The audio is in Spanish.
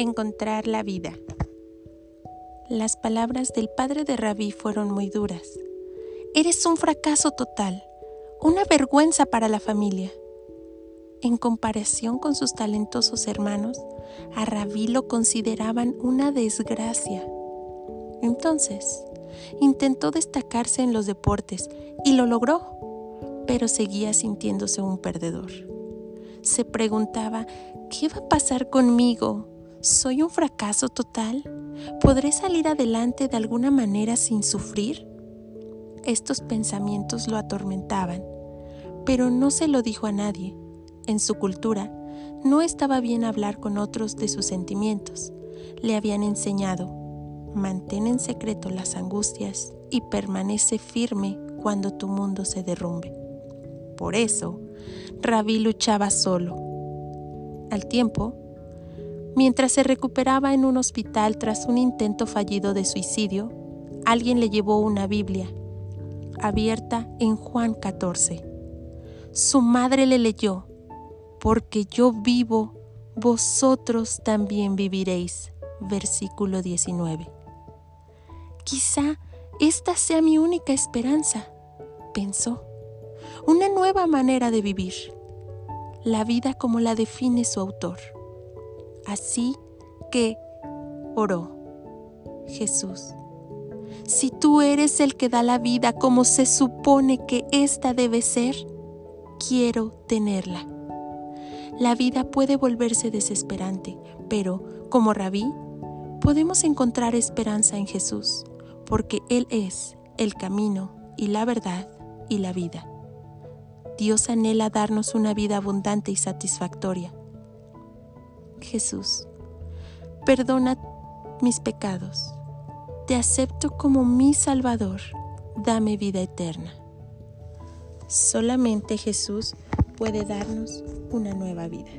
Encontrar la vida. Las palabras del padre de Rabí fueron muy duras. Eres un fracaso total, una vergüenza para la familia. En comparación con sus talentosos hermanos, a Rabí lo consideraban una desgracia. Entonces, intentó destacarse en los deportes y lo logró, pero seguía sintiéndose un perdedor. Se preguntaba, ¿qué va a pasar conmigo? ¿Soy un fracaso total? ¿Podré salir adelante de alguna manera sin sufrir? Estos pensamientos lo atormentaban, pero no se lo dijo a nadie en su cultura, no estaba bien hablar con otros de sus sentimientos. Le habían enseñado, mantén en secreto las angustias y permanece firme cuando tu mundo se derrumbe. Por eso, Rabí luchaba solo. Al tiempo, mientras se recuperaba en un hospital tras un intento fallido de suicidio, alguien le llevó una Biblia abierta en Juan 14. Su madre le leyó porque yo vivo, vosotros también viviréis. Versículo 19. Quizá esta sea mi única esperanza, pensó. Una nueva manera de vivir. La vida como la define su autor. Así que oró. Jesús, si tú eres el que da la vida como se supone que ésta debe ser, quiero tenerla. La vida puede volverse desesperante, pero, como rabí, podemos encontrar esperanza en Jesús, porque Él es el camino y la verdad y la vida. Dios anhela darnos una vida abundante y satisfactoria. Jesús, perdona mis pecados. Te acepto como mi Salvador. Dame vida eterna. Solamente Jesús puede darnos una nueva vida.